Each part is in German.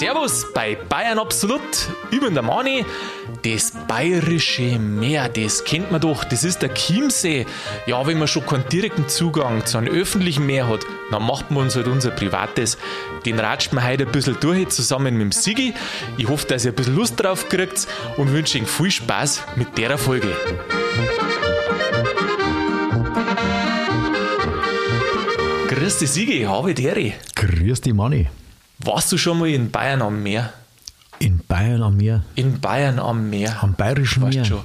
Servus bei Bayern Absolut. Ich bin der Mani. Das bayerische Meer, das kennt man doch. Das ist der Chiemsee. Ja, wenn man schon keinen direkten Zugang zu einem öffentlichen Meer hat, dann macht man uns halt unser privates. Den ratscht man heute ein bisschen durch, zusammen mit dem Sigi. Ich hoffe, dass ihr ein bisschen Lust drauf kriegt und wünsche euch viel Spaß mit der Folge. Grüß dich, Sigi, habe Deri. Grüß dich, Manni. Warst du schon mal in Bayern am Meer? In Bayern am Meer. In Bayern am Meer. Am Bayerischen weißt Meer. Schon,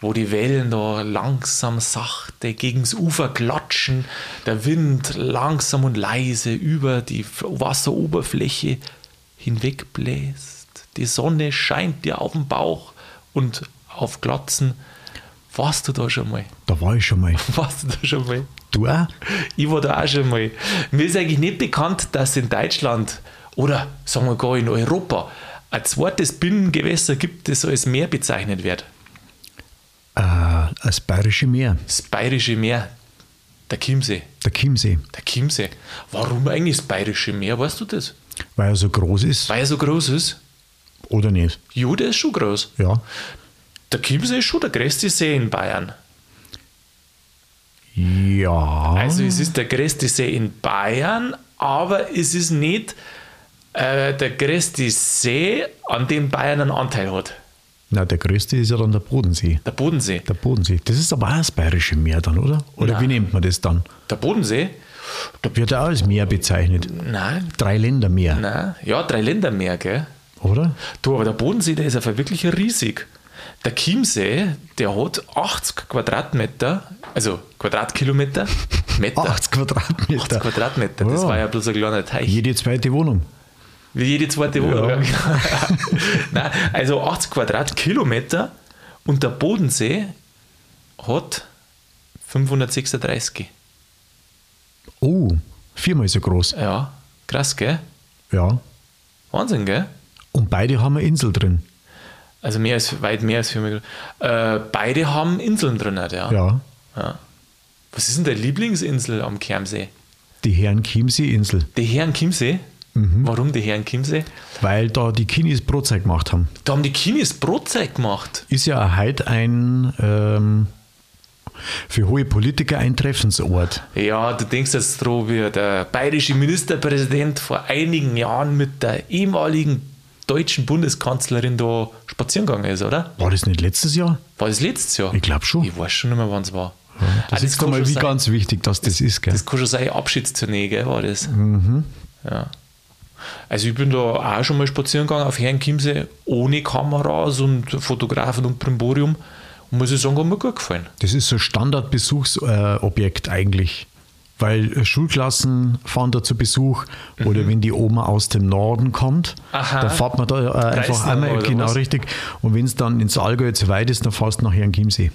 wo die Wellen da langsam sachte gegens Ufer klatschen, der Wind langsam und leise über die Wasseroberfläche hinwegbläst. Die Sonne scheint dir auf den Bauch und auf Glatzen. Warst du da schon mal? Da war ich schon mal. Warst du da schon mal? Du auch? Ich war da auch schon mal. Mir ist eigentlich nicht bekannt, dass in Deutschland oder sagen wir gar in Europa ein zweites Binnengewässer gibt, das als Meer bezeichnet wird. Äh, das Bayerische Meer. Das Bayerische Meer, der Chiemsee. Der Chiemsee. Der Chiemsee. Warum eigentlich das Bayerische Meer? Weißt du das? Weil er so groß ist. Weil er so groß ist? Oder nicht? Jo, der ist schon groß. Ja. Der Chiemsee ist schon der größte See in Bayern. Ja. Also es ist der größte See in Bayern, aber es ist nicht äh, der größte See, an dem Bayern einen Anteil hat. Na, der größte ist ja dann der Bodensee. Der Bodensee. Der Bodensee. Das ist aber auch das Bayerische Meer dann, oder? Oder Nein. wie nennt man das dann? Der Bodensee? Da wird er auch als Meer bezeichnet. Nein, Drei Länder Meer, nein. Ja, drei Länder mehr, gell? oder? Du, aber der Bodensee, der ist einfach wirklich riesig. Der Chiemsee, der hat 80 Quadratmeter, also Quadratkilometer, Meter. 80 Quadratmeter. 80 Quadratmeter, das Ja. war ja bloß ein kleiner Teich. Jede zweite Wohnung. Wie jede zweite Wohnung. Ja. Nein, also 80 Quadratkilometer und der Bodensee hat 536. Oh, viermal so groß. Ja, krass, gell? Ja. Wahnsinn, gell? Und beide haben eine Insel drin. Also mehr als, weit mehr als 4 Millionen. Äh, beide haben Inseln drin, ja. Ja. Ja. Was ist denn deine Lieblingsinsel am Kermsee? Die Herren Chiemsee-Insel. Die Herren Chiemsee? Mhm. Warum die Herren Chiemsee? Weil da die Kinis Brotzeit gemacht haben. Da haben die Kinis Brotzeit gemacht. Ist ja heute ein ähm, für hohe Politiker ein Treffensort. Ja, du denkst jetzt dran, wie der bayerische Ministerpräsident vor einigen Jahren mit der ehemaligen deutschen Bundeskanzlerin da spazieren gegangen ist, oder? War das nicht letztes Jahr? War das letztes Jahr? Ich glaube schon. Ich weiß schon nicht mehr, wann es war. Das Ah, ist einmal wie sein- ganz wichtig, dass das ist. Gell? Das kann schon sein, Abschiedstournee, gell, war das. Mhm. Ja. Also ich bin da auch schon mal spazieren gegangen auf Herrn Chiemsee ohne Kameras und Fotografen und Primborium. Und muss ich sagen, hat mir gut gefallen. Das ist so ein Standardbesuchsobjekt eigentlich. Weil Schulklassen fahren da zu Besuch oder wenn die Oma aus dem Norden kommt, Mhm. Aha. da fährt man da äh, einfach einmal, genau was? richtig. Und wenn es dann ins Allgäu zu weit ist, dann fährst du nach Herrn Chiemsee.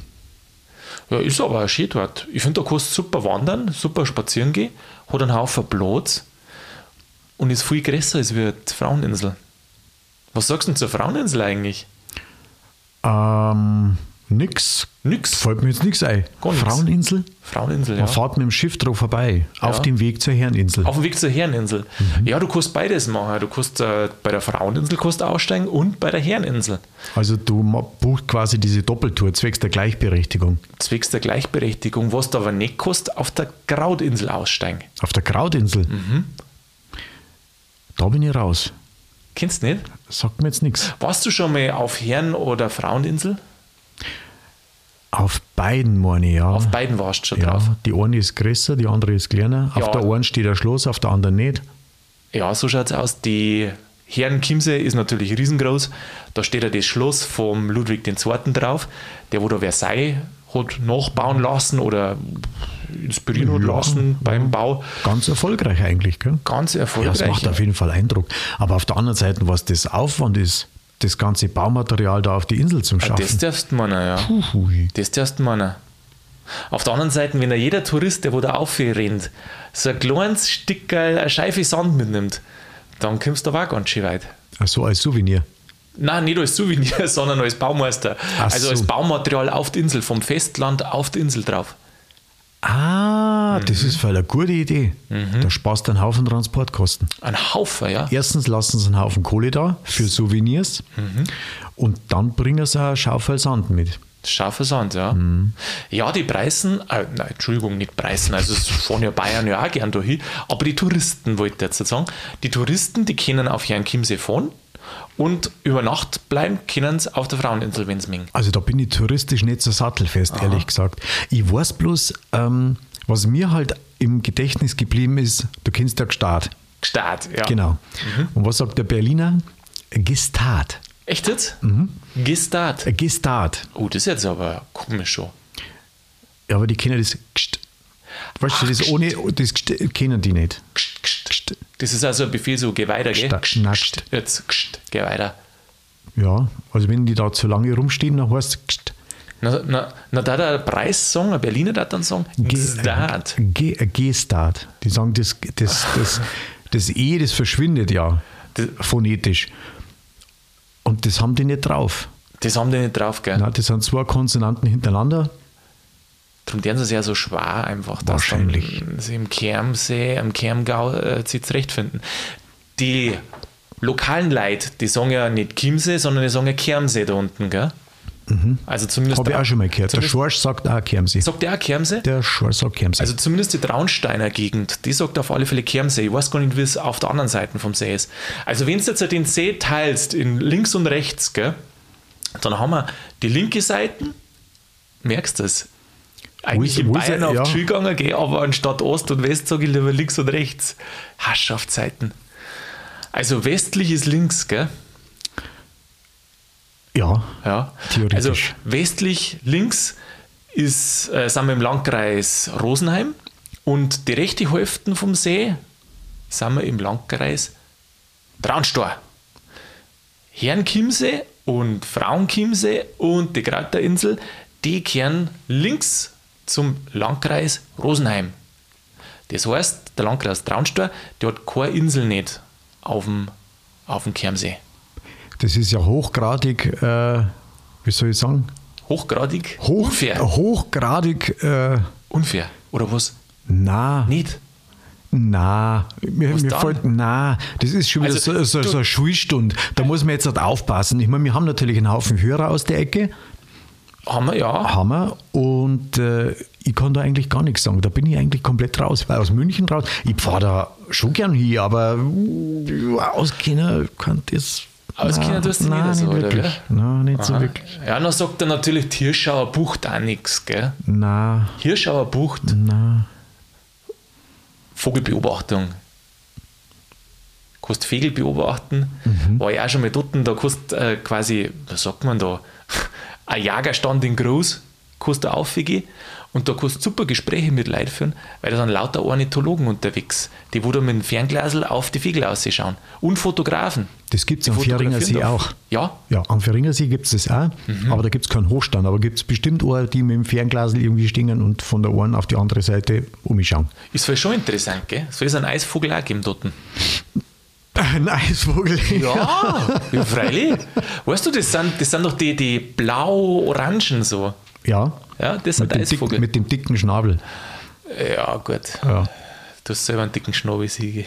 Ja, ist aber auch schön dort. Ich finde, da kannst du super wandern, super spazieren gehen, hat einen Haufen Platz und ist viel größer als wie die Fraueninsel. Was sagst du denn zur Fraueninsel eigentlich? Ähm, nix. Nix. Fällt mir jetzt nichts ein. Gar nix. Fraueninsel? Fraueninsel, ja. Man fährt mit dem Schiff drauf vorbei, auf Ja. dem Weg zur Herreninsel. Auf dem Weg zur Herreninsel. Ja, du kannst beides machen. Du kannst äh, bei der Fraueninsel kannst aussteigen und bei der Herreninsel. Also du buchst quasi diese Doppeltour zwecks der Gleichberechtigung. Zwecks der Gleichberechtigung, was du aber nicht kostet, auf der Krautinsel aussteigen. Auf der Krautinsel. Mhm. Da bin ich raus. Kennst du nicht? Sagt mir jetzt nichts. Warst du schon mal auf Herren- oder Fraueninsel? Auf beiden, meine ich, ja. Auf beiden warst du schon ja, drauf. die eine ist größer, die andere ist kleiner. Ja. Auf der einen steht ein Schloss, auf der anderen nicht. Ja, so schaut es aus. Die Herren Chiemsee ist natürlich riesengroß. Da steht ja das Schloss vom Ludwig II. drauf, der wo da Versailles hat nachbauen lassen oder inspirieren Ja, lassen beim Bau. Ganz erfolgreich eigentlich, gell? Ganz Ja, erfolgreich. das macht auf jeden Fall Eindruck. Aber auf der anderen Seite, was das Aufwand ist, das ganze Baumaterial da auf die Insel zum Ah, Schaffen. das darfst du meinen, ja. Puhui. Das darfst du meinen. Auf der anderen Seite, wenn da jeder Tourist, der wo da aufrennt, so ein kleines Stück, äh, eine Scheife Sand mitnimmt, dann kommst du aber auch ganz schön weit. Also als Souvenir. Nein, nicht als Souvenir, sondern als Baumeister. Ach also so. als Baumaterial auf die Insel, vom Festland auf die Insel drauf. Ah, das ist voll eine gute Idee. Da sparst du einen Haufen Transportkosten. Ein Haufen, ja. Erstens lassen sie einen Haufen Kohle da für Souvenirs und dann bringen sie eine Schaufel Sand mit. Scharfer Sand, ja. Ja, die Preisen, äh, nein, Entschuldigung, nicht Preisen, also es fahren ja Bayern ja auch gern dahin, aber die Touristen, wollte ich jetzt sagen, die Touristen, die können auf Jan Chiemsee fahren und über Nacht bleiben können sie auf der Fraueninsel, mögen. Also da bin ich touristisch nicht so sattelfest, ehrlich gesagt. Ich weiß bloß, ähm, was mir halt im Gedächtnis geblieben ist, du kennst ja Gstaad. Gstaad, ja. Genau. Und was sagt der Berliner? Gestaat. Echt jetzt? Mhm. Gestaat. Gestaat. Oh, das ist jetzt aber komisch schon. Ja, aber die kennen das Gst. Weißt du, das ohne, das Gst kennen die nicht. Gst, gst. Das ist also ein Befehl, so geh weiter, gell? Gst. Jetzt, gst, geh weiter. Ja, also wenn die da zu lange rumstehen, dann heißt es. Na, na, na da der Preis sagen, ein Berliner da dann sagen, Gstaad. Ge- äh. Die sagen, das, das, das, das E, das verschwindet ja phonetisch. Und das haben die nicht drauf. Das haben die nicht drauf, gell? Na, das sind zwei Konsonanten hintereinander. Darum werden sie es ja so schwer einfach, dass Wahrscheinlich. sie im Kermsee, im Kermgau äh, sich zurechtfinden. Die lokalen Leute, die sagen ja nicht Chiemsee, sondern die sagen ja Kermsee da unten, gell? Also zumindest. Habe Mhm. ich auch schon mal gehört. Der Schorsch sagt auch Kermsee. Sagt der auch Kermsee? Der Schorsch sagt Kermsee. Also zumindest die Traunsteiner Gegend, die sagt auf alle Fälle Kermsee. Ich weiß gar nicht, wie es auf der anderen Seite vom See ist. Also wenn du jetzt den See teilst in links und rechts, gell, dann haben wir die linke Seite, merkst du es? Eigentlich in Bayern er? auf Ja. die Schule gegangen, gell, aber anstatt Ost und West sage ich lieber links und rechts. Herrschaftszeiten. Also westlich ist links, gell? ja, Ja. Theoretisch. Also westlich links ist, äh, sind wir im Landkreis Rosenheim und die rechte Hälfte vom See sind wir im Landkreis Traunstor. Herrenchiemsee und Frauenchiemsee und die Kräuterinsel, die kehren links zum Landkreis Rosenheim. Das heißt, der Landkreis Traunstor, der hat keine Insel nicht auf dem, auf dem Kermsee. das ist ja hochgradig, äh, wie soll ich sagen? Hochgradig Hoch, unfair. Hochgradig, äh, Unfair. Oder was? na, Nicht? na, mir, mir fällt, na, das ist schon wieder Also, so, so, so eine Schulstunde. Da muss man jetzt halt aufpassen. Ich meine, wir haben natürlich einen Haufen Hörer aus der Ecke, Haben wir, ja. haben wir, und äh, ich kann da eigentlich gar nichts sagen. Da bin ich eigentlich komplett raus, weil aus München raus, ich fahre da schon gern hier, aber äh, auskennen kann das. Auskennen tust du nein, nicht so, oder wirklich. Nein, nicht so Aha. wirklich. Ja, dann sagt er natürlich die Hirschauer Bucht auch nichts, gell? Na, Hirschauer Bucht, na. Vogelbeobachtung. Kannst Vögel beobachten. Mhm. War ich auch schon mal dort, da kannst äh, quasi, was sagt man da, ein Jagerstand in Groß, kannst du aufgehen und da kannst du super Gespräche mit Leuten führen, weil da sind lauter Ornithologen unterwegs, die wo da mit dem Fernglasel auf die Vögel ausschauen. Und Fotografen. Das gibt es am Fähringer See fotografieren auch. Ja, Ja, am Fähringer See gibt es das auch, Mhm. aber da gibt es keinen Hochstand. Aber gibt es bestimmt auch, die mit dem Fernglasel irgendwie stehen und von der einen auf die andere Seite umschauen. ist voll schon interessant, gell? Soll es einen Eisvogel auch geben dort? Ein Eisvogel. Ja, ja freilich. Weißt du, das sind, das sind doch die, die blau-orangen so. Ja. Ja, das sind Mit Eisvogel. dicken, mit dem dicken Schnabel. ja, gut. Ja. Du hast selber einen dicken Schnabel, Siege.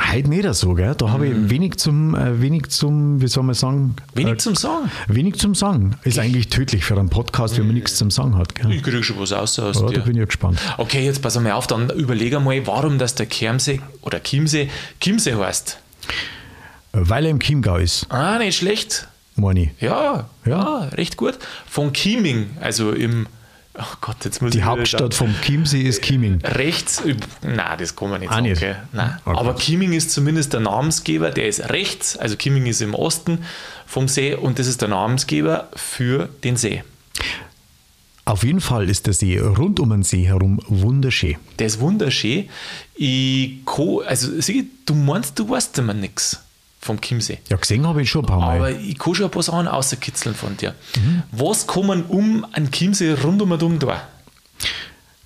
Heute nicht so, gell? Da habe ich wenig zum, äh, wenig zum, wie soll man sagen? Mhm. Wenig äh, zum Sagen. Wenig zum Sagen. Ist eigentlich tödlich für einen Podcast, wenn man nichts zum Sagen hat. Gell? Ich kriege schon was aus aus Ja, da dir. bin ich gespannt. Okay, jetzt pass mal auf, dann überlege mal, warum das der Kermsee oder Chiemsee Chiemsee heißt. Weil er im Chiemgau ist, Ah, nicht schlecht. meine ich. Ja, ja, Ja. recht gut. Von Chieming, also im, oh Gott, jetzt muss ich Die wieder Hauptstadt vom Chiemsee ist Chieming. rechts, na, das kann man nicht Auch sagen. nicht? Nein. Okay. Aber Chieming ist zumindest der Namensgeber, der ist rechts, also Chieming ist im Osten vom See und das ist der Namensgeber für den See. Auf jeden Fall ist der See rund um den See herum wunderschön. Der ist wunderschön. Ich kann, also sieh, du meinst, du weißt immer nichts vom Chiemsee. Ja, gesehen habe ich schon ein paar Mal. Aber ich kann schon ein paar Sachen außerkitzeln von dir. Was kann man um einen Chiemsee rund um und um da?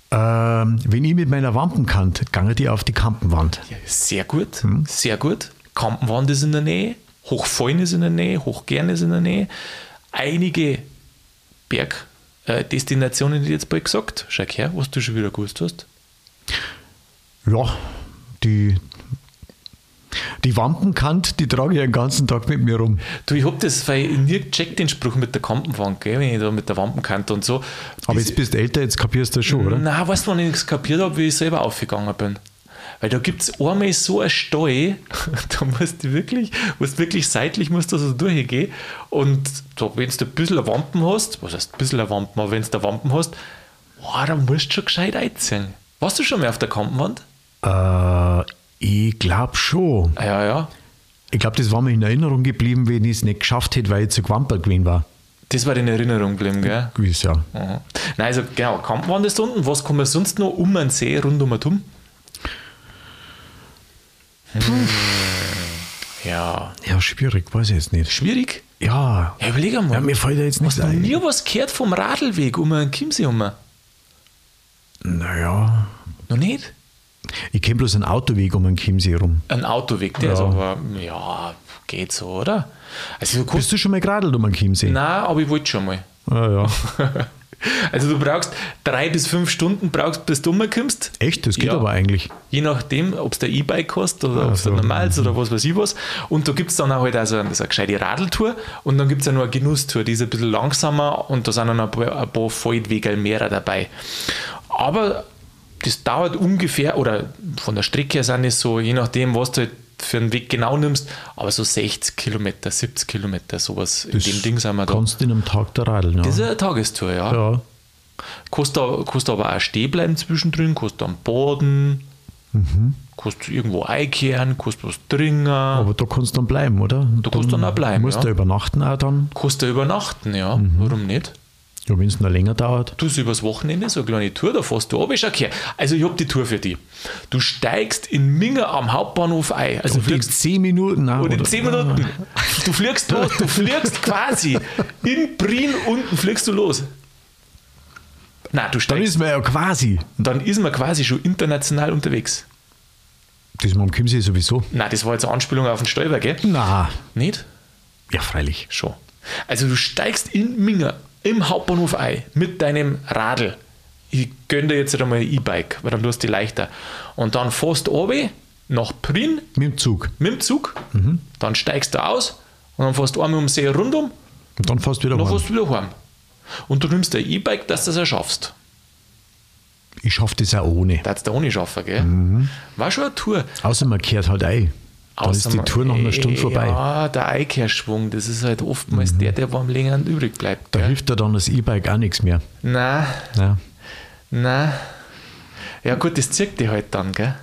Ähm, wenn ich mit meiner Wampenkante gange die auf die Kampenwand. Ja, sehr gut, sehr gut. Kampenwand ist in der Nähe, Hochfallen ist in der Nähe, Hochgern ist in der Nähe. Einige Berg, äh, die jetzt bald gesagt. Schau her, was du schon wieder gewusst hast. Ja, die, die Wampenkant, die trage ich den ganzen Tag mit mir rum. Du, ich hab das, weil ich nie gecheckt den Spruch mit der Kampenwand, gell, wenn ich da mit der Wampenkante und so. Aber jetzt bist du älter, jetzt kapierst du das schon, oder? Nein, weißt du, wann ich nichts kapiert habe, wie ich selber aufgegangen bin? Weil da gibt es einmal so eine Steu, da musst du wirklich, musst wirklich seitlich musst du so durchgehen. Und da, wenn du ein bisschen Wampen hast, was heißt ein bisschen Wampen, aber wenn du eine Wampen hast, oh, dann musst du schon gescheit einziehen. Warst du schon mal auf der Kampenwand? Äh, ich glaube schon. Ja, ja. Ich glaube, das war mir in Erinnerung geblieben, wenn ich es nicht geschafft hätte, weil ich zu gewampelt gewesen war. Das war in Erinnerung geblieben, gell? Gewiss, ja. Mhm. Nein, also genau, da unten. Was kann man sonst noch um einen See rund um herum? Hm. Ja, Ja, schwierig, weiß ich jetzt nicht. schwierig. Ja, Ja, überleg einmal. ja mir fällt da jetzt nichts Hast du nie was gehört vom Radlweg um einen Chiemsee herum? Naja, Noch nicht? Ich kenne bloß einen Autoweg um den Chiemsee rum. Ein Autoweg, der Ja. ist aber, ja, geht so, oder? Also du Bist du schon mal geradelt um den Chiemsee? nein, aber ich wollte schon mal. Ah, ja. Also du brauchst drei bis fünf Stunden, brauchst, bis du umkommst. Echt, das geht Ja. aber eigentlich. Je nachdem, ob es der E-Bike hast oder Ah, ob es so. ein normales oder was weiß ich was. Und da gibt es dann auch halt also eine, so eine gescheite Radeltour und dann gibt es ja noch eine Genusstour, die ist ein bisschen langsamer und da sind dann ein paar, ein paar Feldwege mehr dabei. Aber das dauert ungefähr, oder von der Strecke her sind es so, je nachdem, was du halt für einen Weg genau nimmst, aber so 60 Kilometer, 70 Kilometer, sowas in Das dem Ding sind wir da. Kannst du in einem Tag da radeln, ja. Das ist eine Tagestour, ja. ja. Da, kannst aber auch stehen bleiben zwischendrin, kannst am Boden, Mhm. kannst irgendwo einkehren, kannst was trinken, Aber da kannst du dann bleiben, oder? Du kannst dann auch bleiben, musst ja. da übernachten auch dann. da übernachten, ja. Mhm. Warum nicht? Ja, wenn es noch länger dauert. Du hast übers Wochenende so eine kleine Tour, da fährst du ab. Schau her. Also ich habe die Tour für dich. Du steigst in Minga am Hauptbahnhof ein. Also Du fliegst fliegst 10 Minuten. Nein, und in oder- 10 Minuten. Du fliegst los, du fliegst quasi in Prien unten fliegst du los. Nein, du Dann steigst. ist man ja quasi. Dann ist man quasi schon international unterwegs. Das man am Chiemsee sowieso. Nein, das war jetzt eine Anspielung auf den Stolper, gell? Na, Nicht? ja, freilich. Schon. Also du steigst in Minga im Hauptbahnhof ein mit deinem Radl. Ich gönne dir jetzt einmal ein E-Bike, weil dann tust du die leichter. Und dann fährst du runter nach Prien Mit dem Zug. mit dem Zug, dann steigst du aus und dann fährst du einmal um den See rundum Und dann fährst du wieder und dann heim. fährst du wieder heim. Und du nimmst dein E-Bike, dass du das auch schaffst. Ich schaffe das auch ohne. Das du ohne schaffen, gell? War schon eine Tour. Außer man kehrt halt ein. Dann ist die Tour nach einer Stunde vorbei. Ja, der Einkehrschwung, das ist halt oftmals der, der am längeren übrig bleibt. Da Gell? hilft dir dann das E-Bike auch nichts mehr. Nein, Ja. nein. Ja gut, das zirkt dich halt dann, gell?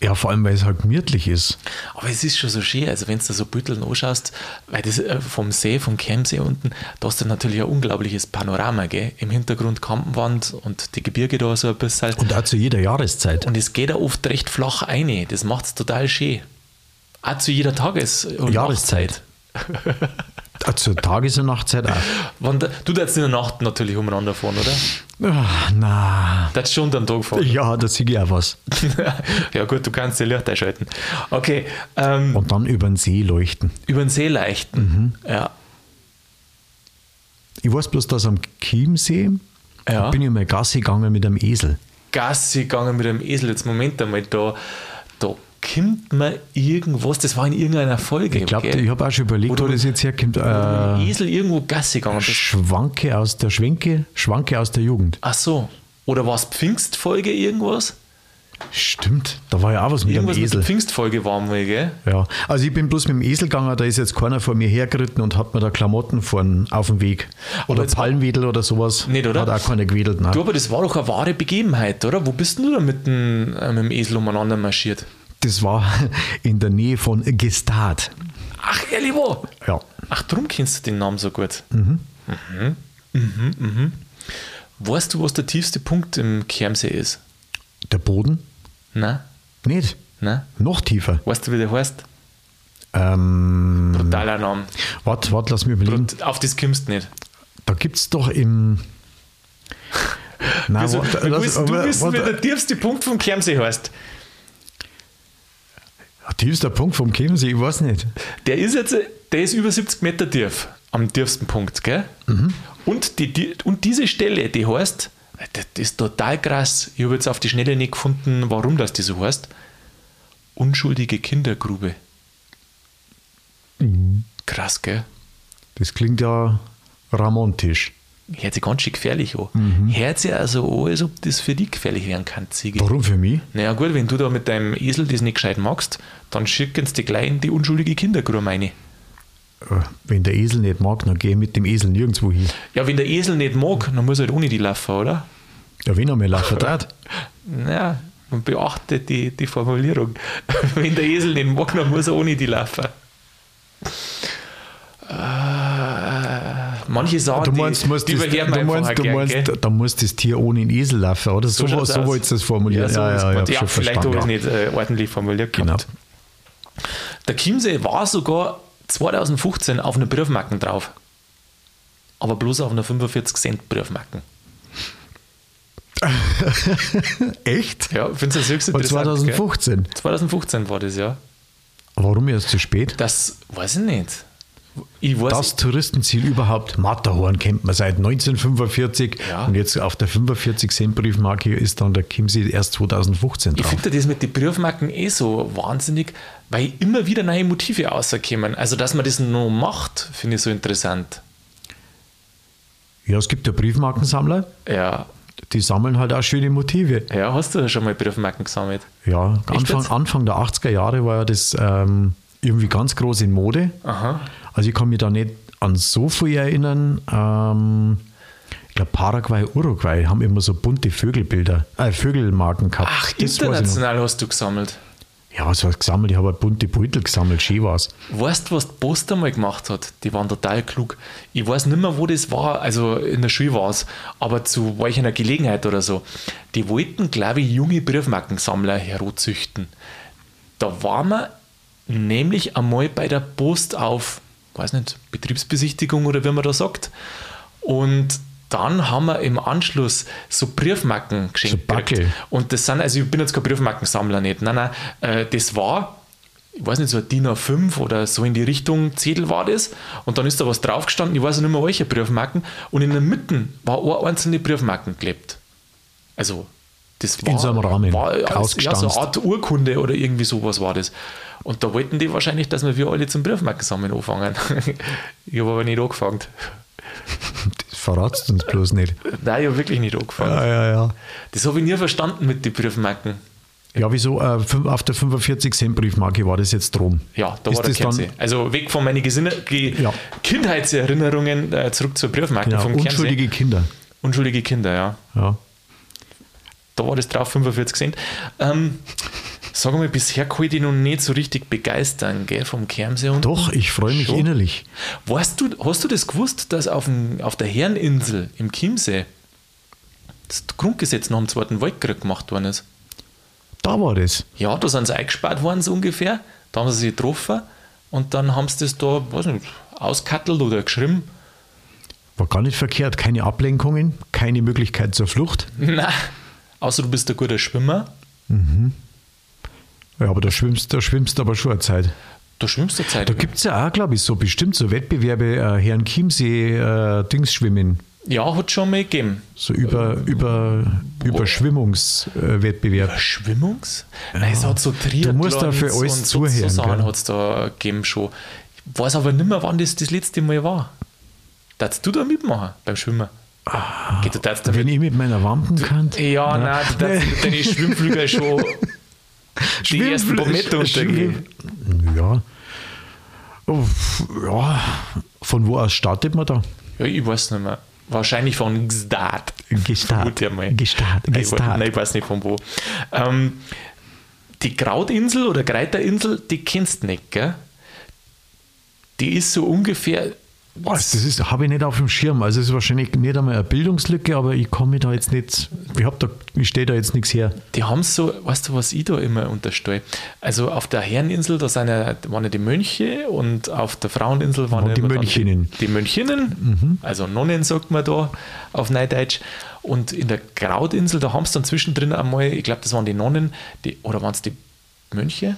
ja, vor allem, weil es halt gemütlich ist. Aber es ist schon so schön, also wenn du da so Bütteln anschaust, weil das äh, vom See, vom Kemsee unten, da hast du natürlich ein unglaubliches Panorama, gell? Im Hintergrund Kampenwand und die Gebirge da so ein bisschen. Und auch zu jeder Jahreszeit. Und es geht da oft recht flach ein. Das macht es total schön. Auch zu jeder Tages- und Jahreszeit. Auch zur Tages- und Nachtzeit auch. Wann du darfst in der Nacht natürlich umeinander fahren, oder? Ah, na. Das schon den Tag fahren. Ja, da sehe ich auch was. ja gut, du kannst die Licht einschalten. Okay, ähm, Und dann über den See leuchten. über den See leichten. Mhm. Ja. Ich weiß bloß, dass am Chiemsee Ja. bin ich mal Gassi gegangen mit einem Esel. Gassi gegangen mit einem Esel. Jetzt Moment einmal, da, da kommt mir irgendwas, das war in irgendeiner Folge. Ich glaube, ich habe auch schon überlegt, Oder- wo das jetzt herkommt. Mit Äh, Esel irgendwo Gassi gegangen. Schwanke aus der Schwenke, Schwanke aus der Jugend. ach so. Oder war es Pfingstfolge irgendwas? Stimmt, da war ja auch was mit Irgendwas dem mit der Esel. Pfingstfolge waren wir, gell? Ja, also ich bin bloß mit dem Esel gegangen, da ist jetzt keiner vor mir hergeritten und hat mir da Klamotten vorn auf dem Weg. Oder Palmwedel oder sowas. Nicht, oder? Hat auch keiner gewedelt. Nein. Du, aber das war doch eine wahre Begebenheit, oder? Wo bist denn du da mit dem, äh, mit dem Esel umeinander marschiert? Das war in der Nähe von Gestad. Ach, ehrlich wo? Ja. Ach, drum kennst du den Namen so gut. Mhm. Mhm, mhm. Weißt du, was der tiefste Punkt im Kermsee ist? Der Boden? Na? Nicht. Na? Noch tiefer. Weißt du, wie der heißt? Ähm, Brutaler Name. warte, warte, lass mich überlegen. Und auf das kommst du nicht. Da gibt es doch im. Nein, Also, warte, du lass- du wissen, wie der tiefste Punkt vom Kermsee heißt. Tiefster Punkt vom Chiemsee, ich weiß nicht. Der ist jetzt, der ist über 70 Meter tief, am tiefsten Punkt, gell? Und, die, die, und diese Stelle, die heißt, das ist total krass. Ich habe jetzt auf die Schnelle nicht gefunden, warum das die so heißt. Unschuldige Kindergrube. Krass, gell? Das klingt ja romantisch. Hört sich ganz schön gefährlich an. Hört sich also an, als ob das für dich gefährlich werden kann, Ziege. Warum für mich? Naja, gut, wenn du da mit deinem Esel das nicht gescheit magst, dann schicken sie dich gleich in die unschuldige Kindergrube rein. Äh, Wenn der Esel nicht mag, dann gehe ich mit dem Esel nirgendwo hin. Ja, wenn der Esel nicht mag, dann muss er halt ohne die laufen, oder? Ja, wenn er mir laufen darf. Naja, man beachtet die, die Formulierung. wenn der Esel nicht mag, dann muss er ohne die laufen. Äh, manche sagen, Du meinst, die, musst die das, du, wir einfach meinst, du, gern, meinst, gell? da muss das Tier ohne den Esel laufen, oder? So, so, so wolltest du das formulieren. so Ja, ist ja, ja, ja, vielleicht habe ich es nicht äh, ordentlich formuliert Genau. gehabt. Der Chiemsee war sogar 2015 auf einer Briefmarken drauf. Aber bloß auf einer 45 Cent Briefmarken. Echt? Ja, ich finde es höchst Von interessant. 2015. Gell? 2015 war das, ja. Warum erst zu spät? Das weiß ich nicht. Ich Das Touristenziel überhaupt, Matterhorn kennt man seit 1945 Ja. und jetzt auf der 45 Cent Briefmarke ist dann der Chiemsee erst 2015 Ich drauf. finde das mit den Briefmarken eh so wahnsinnig, weil immer wieder neue Motive rauskommen. Also, dass man das noch macht, finde ich so interessant. Ja, es gibt ja Briefmarkensammler, Ja, die sammeln halt auch schöne Motive. ja hast du schon mal Briefmarken gesammelt? Ja, Anfang? Anfang der 80er Jahre war ja das ähm, irgendwie ganz groß in Mode. Aha. Also ich kann mich da nicht an so viel erinnern. Ähm, ich glaube, Paraguay, Uruguay haben immer so bunte Vögelbilder, äh, Vögelmarken gehabt. Ach, Das international hast du gesammelt. Ja, was heißt gesammelt? Ich habe halt bunte Beutel gesammelt, schön war's. Weißt du, was die Post einmal gemacht hat? Die waren total klug. Ich weiß nicht mehr, wo das war, also in der Schule war es, aber zu welcher Gelegenheit oder so. Die wollten, glaube ich, junge Briefmarkensammler herozüchten. Da waren wir nämlich einmal bei der Post auf, weiß nicht, Betriebsbesichtigung oder wie man da sagt. Und dann haben wir im Anschluss so Briefmarken geschenkt. So. Und das sind, also ich bin jetzt kein Briefmarkensammler nicht. Nein, nein, äh, das war, ich weiß nicht, so ein DIN A5 oder so in die Richtung Zettel war das. Und dann ist da was draufgestanden, ich weiß nicht mehr welche Briefmarken. Und in der Mitte war eine einzelne Briefmarken geklebt. Also, das war, In so einem Rahmen, war als, ja, so eine Art Urkunde oder irgendwie sowas war das. Und da wollten die wahrscheinlich, dass wir alle zum Briefmarkensammeln anfangen. ich habe aber nicht angefangen. Das verratst uns bloß nicht. Nein, ich habe wirklich nicht angefangen. Ja, ja, ja. Das habe ich nie verstanden mit den Briefmarken. Ja, wieso? Äh, auf der 45 Cent Briefmarke war das jetzt drum. Ja, da ist war der das dann, Kernsee. Also weg von meinen Gesinne Ge Ja. Kindheitserinnerungen äh, zurück zur Briefmarke genau, vom Kernsee. unschuldige Kinder. Unschuldige Kinder, ja. Ja. Da war das drauf, 45 Cent. Ähm, sag mal, bisher kann ich dich noch nicht so richtig begeistern, gell, vom Kernsee. Und Doch, ich freue mich Schon. innerlich. Weißt du, hast du das gewusst, dass auf, dem, auf der Herreninsel im Chiemsee das Grundgesetz nach dem Zweiten Weltkrieg gemacht worden ist? Da war das. Ja, da sind sie eingespart worden, so ungefähr. Da haben sie sich getroffen und dann haben sie das da, weiß nicht, auskattelt oder geschrieben. War gar nicht verkehrt. Keine Ablenkungen, keine Möglichkeit zur Flucht. Nein, außer du bist ein guter Schwimmer. Ja, aber da schwimmst da schwimmst aber schon eine Zeit. Da schwimmst du Zeit. Da gibt es ja auch, glaube ich, so bestimmt so Wettbewerbe, äh, Herrn Chiemsee, äh, Dings schwimmen. Ja, hat schon mal gegeben. So über, über, Überschwimmungswettbewerb. Schwimmungs? Nein, es hat so Triathlons musst da für alles und so, so zuhören, Sachen hat es da gegeben schon. Ich weiß aber nicht mehr, wann das das letzte Mal war. Darfst du da mitmachen beim Schwimmen? Geht du darfst damit Wenn ich mit meiner Wampenkant. Ja, nein, du darfst mit deinen Schwimmflügeln schon die ersten paar Meter untergehen. Ja. Ja. Von wo aus startet man da? Ja, ich weiß nicht mehr. Wahrscheinlich von Gstaad. Nein, ich weiß- Gestart. Nein, ich weiß nicht von wo. Ähm, die Krautinsel oder Greiter-Insel, die kennst du nicht, gell? Die ist so ungefähr. Was? Das ist, habe ich nicht auf dem Schirm. Also es ist wahrscheinlich nicht einmal eine Bildungslücke, aber ich komme da jetzt nicht, ich da, ich stehe da jetzt nichts her. Die haben so, weißt du, was ich da immer unterstelle? Also auf der Herreninsel, da sind ja, waren ja die Mönche und auf der Fraueninsel waren ja die Mönchinnen. Die, die Mönchinnen, also Nonnen sagt man da auf Neudeutsch. Und in der Krautinsel, da haben sie dann zwischendrin einmal, ich glaube, das waren die Nonnen, die, oder waren es die Mönche?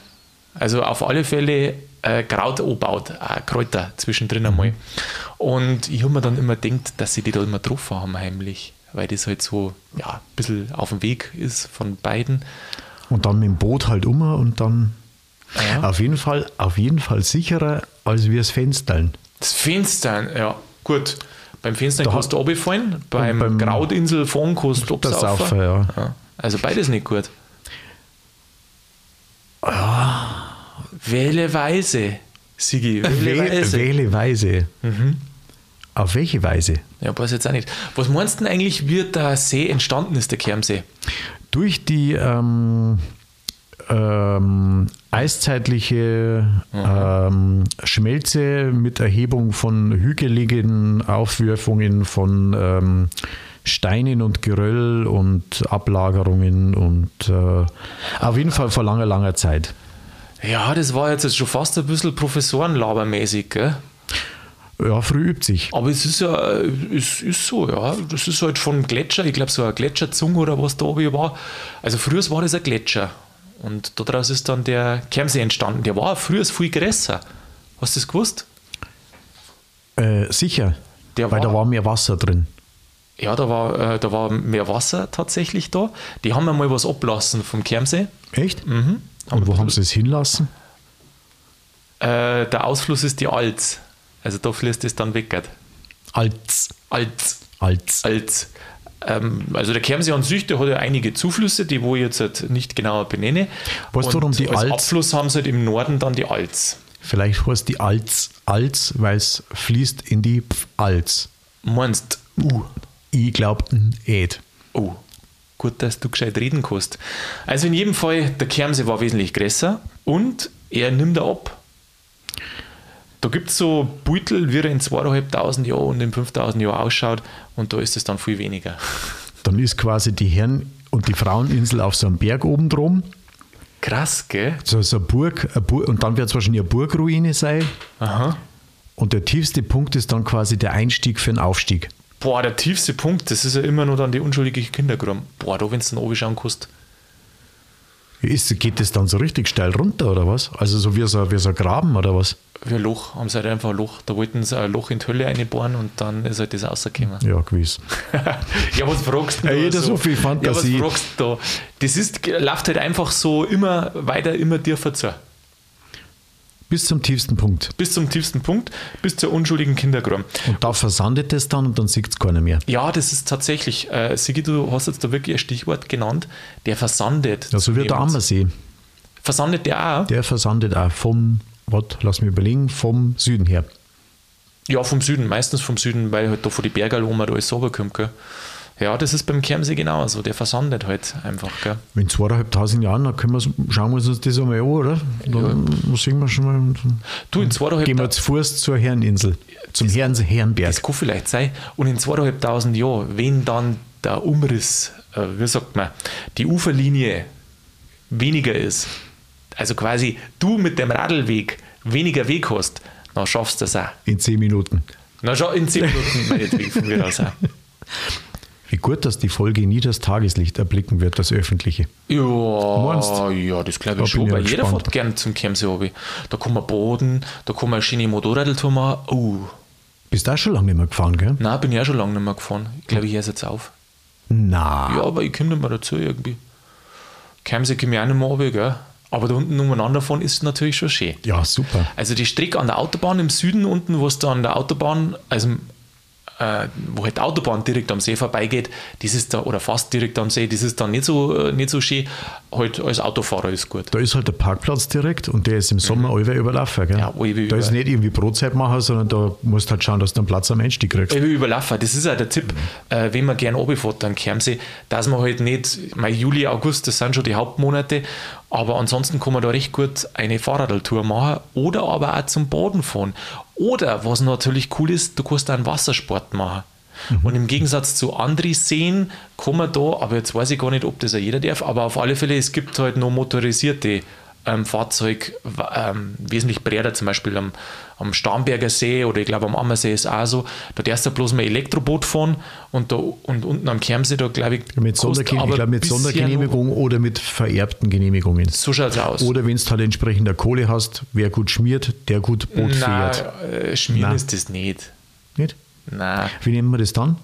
Also auf alle Fälle äh, Kraut anbaut, äh, Kräuter zwischendrin einmal. Und ich habe mir dann immer gedacht, dass sie die da immer getroffen haben heimlich, weil das halt so ja, ein bisschen auf dem Weg ist von beiden. Und dann mit dem Boot halt um und dann Ja. auf jeden Fall, auf jeden Fall sicherer als wir das Fenstern. Das Fenster, ja, gut. Beim Fenster Da kannst du runterfallen, beim, beim- Krautinsel fahren kannst du Das. Ja, Also beides nicht gut. Wähle Weise, Sigi. Wähle Wähle, Weise. wähle Weise. Auf welche Weise? Ja, weiß jetzt auch nicht. Was meinst du denn eigentlich, wie der See entstanden ist, der Kermsee? Durch die ähm, ähm, eiszeitliche ähm, Schmelze mit Erhebung von hügeligen Aufwürfungen von ähm, Steinen und Geröll und Ablagerungen und äh, auf jeden Fall vor langer, langer Zeit. Ja, das war jetzt schon fast ein bisschen Professorenlabermäßig, gell? Ja, früh übt sich. Aber es ist ja, es ist so, ja. Das ist halt von Gletscher, ich glaube so ein Gletscherzunge oder was da oben war. Also früher war das ein Gletscher. Und daraus ist dann der Kermsee entstanden. Der war früher viel größer. Hast du das gewusst? Äh, sicher, Der weil war- da war mehr Wasser drin. Ja, da war, äh, da war mehr Wasser tatsächlich da. Die haben einmal was ablassen vom Kermsee. Echt? Mhm. Und wo haben sie es hinlassen? Äh, der Ausfluss ist die Alz. Also da fließt es dann weg. Als. Alz. Als. als ähm, also der Kermsee an sich, der hat ja einige Zuflüsse, die wo ich jetzt halt nicht genauer benenne. Weißt du, warum die als Alz- Abfluss haben sie halt im Norden dann die Alz. Vielleicht heißt die Als Als, weil es fließt in die Pfalz. Meinst uh, Ich glaube, Ed. oh, gut, dass du gescheit reden kannst. Also in jedem Fall, der Kermsee war wesentlich größer und er nimmt er ab. Da gibt es so Beutel, wie er in 2500 Jahren und in 5000 Jahren ausschaut und da ist es dann viel weniger. Dann ist quasi die Herren- und die Fraueninsel auf so einem Berg oben drum. Krass, gell? So, so eine Burg, eine Burg, und dann wird es wahrscheinlich eine Burgruine sein. Aha. Und der tiefste Punkt ist dann quasi der Einstieg für den Aufstieg. Boah, der tiefste Punkt, das ist ja immer nur dann die unschuldige Kindergruppe. Boah, da, wenn du dann oben schauen kannst. Ist, geht das dann so richtig steil runter oder was? Also so wie so, wie so ein Graben oder was? Wie ein Loch, haben sie halt einfach ein Loch. Da wollten sie ein Loch in die Hölle reinbohren und dann ist halt das rausgekommen. Ja, gewiss. ja, was fragst du? Da jeder so viel Fantasie. Ja, was fragst du da? Das ist, läuft halt einfach so immer weiter, immer tiefer zu. Bis zum tiefsten Punkt. Bis zum tiefsten Punkt, bis zur unschuldigen Kindergruppe. Und da versandet es dann und dann sieht es keiner mehr. Ja, das ist tatsächlich, äh, Sigi, du hast jetzt da wirklich ein Stichwort genannt, der versandet. Ja, so wie der. Ammersee. Versandet der auch? Der versandet auch vom, was, lass mich überlegen, vom Süden her. Ja, vom Süden, meistens vom Süden, weil halt da von die Berge wo man da alles runterkommt, gell. Ja, das ist beim Kermsee genauso, der versandet halt einfach, gell. In zweieinhalbtausend Jahren, dann können schauen wir uns das einmal an, oder? Dann sehen wir schon mal. Du, in Gehen wir zu Fuß zur Herreninsel, zum Herren, Herrenberg. Das kann vielleicht sein. Und in zweieinhalbtausend Jahren, wenn dann der Umriss, äh, wie sagt man, die Uferlinie weniger ist, also quasi du mit dem Radlweg weniger Weg hast, dann schaffst du das auch. In zehn Minuten. Na schau, in 10 Minuten meinetwegen von mir aus auch. Wie gut, dass die Folge nie das Tageslicht erblicken wird, das öffentliche. Ja, Meinst ja, das glaube Da ich schon, bin ich weil jeder gespannt. fährt gern zum runter. Da kann man baden, da kann man eine schöne Motorradtour machen. Oh, Bist du auch schon lange nicht mehr gefahren, gell? nein, bin ich auch schon lange nicht mehr gefahren. Ich glaube, ich höre es jetzt auf. Na. Ja, aber ich komme nicht mehr dazu irgendwie. Kermsee komme ich auch nicht mehr runter, gell? Aber da unten umeinander fahren ist natürlich schon schön. Ja, super. Also die Strecke an der Autobahn im Süden unten, wo es da an der Autobahn, also äh, wo halt die Autobahn direkt am See vorbeigeht, das ist da, oder fast direkt am See, das ist dann nicht so, äh, nicht so schön. Halt als Autofahrer ist gut. Da ist halt der Parkplatz direkt und der ist im Sommer mhm. überlaufen, gell? Ja, allweil da ist nicht irgendwie Brotzeit machen, sondern da musst du halt schauen, dass du einen Platz am Einstieg kriegst. Will überlaufen. Das ist auch der Tipp, äh, wenn man gerne runterfährt an Kermsee, dass man halt nicht, mein Juli, August, das sind schon die Hauptmonate, aber ansonsten kann man da recht gut eine Fahrradtour machen oder aber auch zum Baden fahren. Oder, was natürlich cool ist, du kannst einen Wassersport machen. Und im Gegensatz zu anderen Seen kann man da, aber jetzt weiß ich gar nicht, ob das auch jeder darf, aber auf alle Fälle, es gibt halt noch motorisierte ähm, Fahrzeug ähm, wesentlich breiter, zum Beispiel am, am Starnberger See oder ich glaube am Ammersee ist auch so. Da darfst du bloß mal Elektroboot fahren und, da, und unten am Kermsee, da glaube ich, mit, Sondergen ich glaub, mit Sondergenehmigung oder mit vererbten Genehmigungen. So schaut es aus. Oder wenn du halt entsprechender Kohle hast, wer gut schmiert, der gut Boot Nein, fährt. Äh, schmieren Nein. ist das nicht. Nicht? Nein. Wie nennen wir das dann?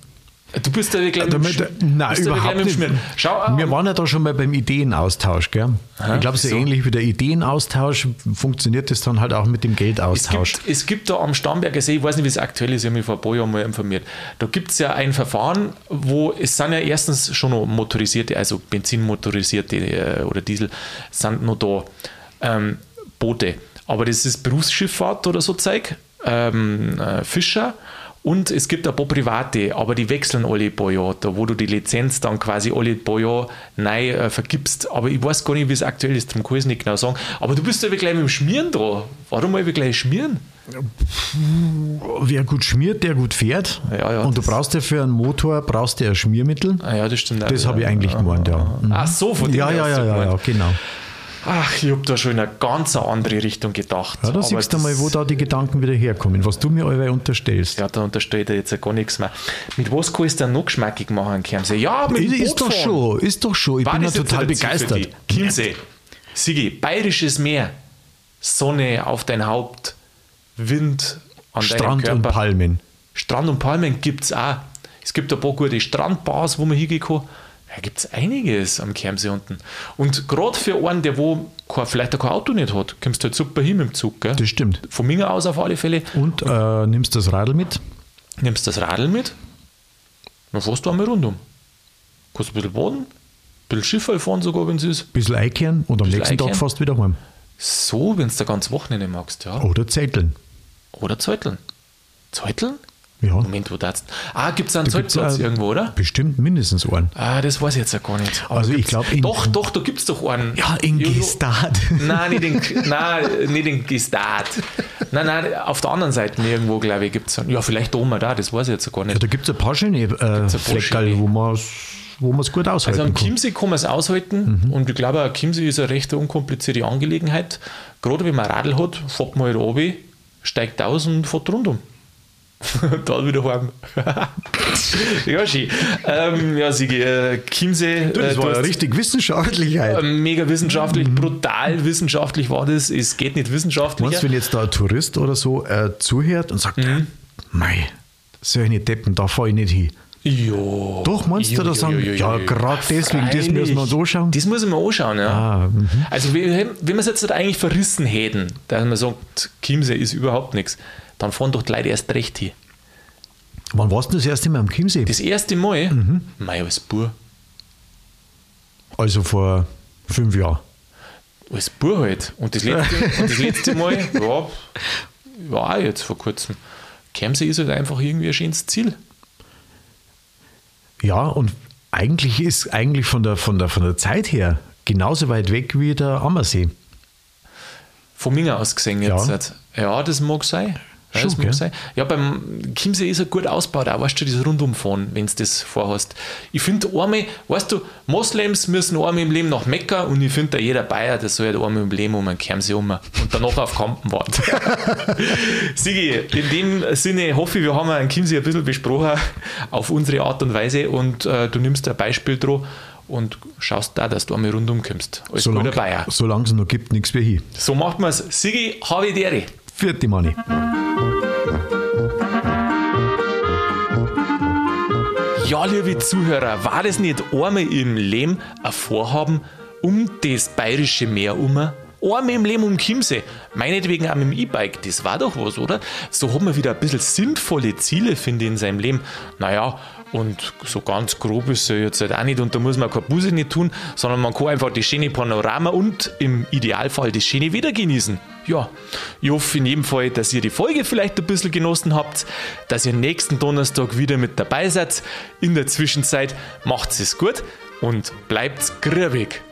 Du bist ja gleich Damit, mit Nein, überhaupt nicht. Schau, wir waren ja da schon mal beim Ideenaustausch. Gell? Aha, ich glaube, so, so, ähnlich wie der Ideenaustausch funktioniert das dann halt auch mit dem Geldaustausch. Es gibt, es gibt da am Starnberger See, ich weiß nicht, wie es aktuell ist, ich habe mich vor ein paar Jahren mal informiert, da gibt es ja ein Verfahren, wo es sind ja erstens schon noch motorisierte, also benzinmotorisierte äh, oder Diesel, sind noch da ähm, Boote. Aber das ist Berufsschifffahrt oder so Zeug, ähm, äh, Fischer und es gibt ein paar private, aber die wechseln alle paar Jahre, da wo du die Lizenz dann quasi alle paar Jahre neu äh, vergibst. Aber ich weiß gar nicht, wie es aktuell ist, darum kann ich es nicht genau sagen. Aber du bist ja gleich mit dem Schmieren dran. Warum mal gleich schmieren? Wer gut schmiert, der gut fährt. Ja, ja, und du brauchst ja für einen Motor brauchst du ja Schmiermittel. Ah, ja, das stimmt. Das habe ich eigentlich gemeint, ja. Ach so, von dem Ja, ja, ja, ja, ja, genau. Ach, ich habe da schon in eine ganz andere Richtung gedacht. Ja, da siehst du mal, wo da die Gedanken wieder herkommen, was du mir alle unterstellst. Ja, da unterstellt er jetzt ja gar nichts mehr. Mit was kannst du denn noch geschmackig machen, Chiemsee? Ja, mit ist, ist doch schon, ist doch schon. Ich War bin ja total begeistert. Chiemsee, Sigi, bayerisches Meer, Sonne auf dein Haupt, Wind an Strand deinem Körper. und Palmen. Strand und Palmen gibt es auch. Es gibt ein paar gute Strandbars, wo man hingehen kann. Da gibt es einiges am Kermsee unten. Und gerade für einen, der wo kein, vielleicht kein Auto nicht hat, kommst du halt super hin mit dem Zug. Gell? Das stimmt. Von mir aus auf alle Fälle. Und äh, nimmst das Radl mit? Nimmst das Radl mit, dann fährst du einmal rundum. Kannst ein bisschen baden, ein bisschen Schiffe fahren sogar, wenn es ist. Ein bisschen einkehren und am nächsten Tag fährst du wieder heim. So, wenn du da ganz Wochenende magst, ja. Oder Zetteln. Oder Zetteln. Zetteln? Ja. Moment, wo das? Ah, gibt es einen Zeltplatz irgendwo, oder? Bestimmt mindestens einen. Ah, das weiß ich jetzt ja gar nicht. Aber also ich glaube Doch, doch, da gibt es doch einen. Ja, in Gestad. Nein, nicht in, nein, nicht in Gestad. Nein, nein, auf der anderen Seite irgendwo, glaube ich, gibt es einen. Ja, vielleicht da oben da, das weiß ich jetzt gar nicht. Ja, da gibt es ein paar schöne äh, Fleckerl, wo man wo man es gut aushalten Also am Chiemsee kann man es aushalten mhm. und ich glaube, Chiemsee ist eine recht unkomplizierte Angelegenheit. Gerade wenn man Radl hat, fährt man halt runter, steigt aus und fährt rundum. da wieder heim. ja, schön. Ähm, ja, Sigi, äh, Chiemsee. Das äh, war ja richtig wissenschaftlich. Äh, mega wissenschaftlich, mhm. brutal wissenschaftlich war das. Es geht nicht wissenschaftlich. Meinst du, wenn jetzt da ein Tourist oder so äh, zuhört und sagt, mhm. mei, solche Deppen, da fahre ich nicht hin. Jo. Doch, meinst jo, du da sagen, jo, jo, ja, gerade deswegen, das müssen wir uns anschauen? Das muss ich mir anschauen, ja. Ah, mhm. also, wenn wir es jetzt eigentlich verrissen hätten, dass man sagt, Chiemsee ist überhaupt nichts, dann fahren doch die Leute erst recht hin. Wann warst du das erste Mal am Chiemsee? Das erste Mal? Mhm. Mai als Bur. Also vor fünf Jahren. Als Bur halt. Und das letzte, und das letzte Mal, ja, war auch jetzt vor kurzem. Chiemsee ist halt einfach irgendwie ein schönes Ziel. Ja, und eigentlich ist eigentlich von der, von der, von der Zeit her genauso weit weg wie der Ammersee. Von mir aus gesehen jetzt. Ja, ja das mag sein. Ja, Schon, das mag sein. Ja, beim Chiemsee ist er gut ausgebaut, auch weißt du, das Rundumfahren, wenn du das vorhast. Ich finde einmal, weißt du, Moslems müssen einmal im Leben nach Mekka und ich finde, jeder Bayer, der soll halt einmal im Leben um einen Chiemsee um und danach auf Kampen warten. Sigi, in dem Sinne hoffe ich, wir haben einen Chiemsee ein bisschen besprochen auf unsere Art und Weise und äh, du nimmst ein Beispiel drauf und schaust da, dass du einmal rundum kommst. Als solange, guter Bayer. Solange es noch gibt, nichts mehr hin. So macht man es. Sigi, habe ich dir. Vierte Money. Ja, liebe Zuhörer, war das nicht einmal im Leben ein Vorhaben um das bayerische Meer um? Einmal im Leben um Chiemsee, meinetwegen auch mit dem E-Bike, das war doch was, oder? So hat man wieder ein bisschen sinnvolle Ziele, finde ich, in seinem Leben. Naja, und so ganz grob ist er jetzt halt auch nicht und da muss man keine Buße nicht tun, sondern man kann einfach das schöne Panorama und im Idealfall das schöne Wetter genießen. Ja, ich hoffe in jedem Fall, dass ihr die Folge vielleicht ein bisschen genossen habt, dass ihr nächsten Donnerstag wieder mit dabei seid. In der Zwischenzeit macht es gut und bleibt grübig.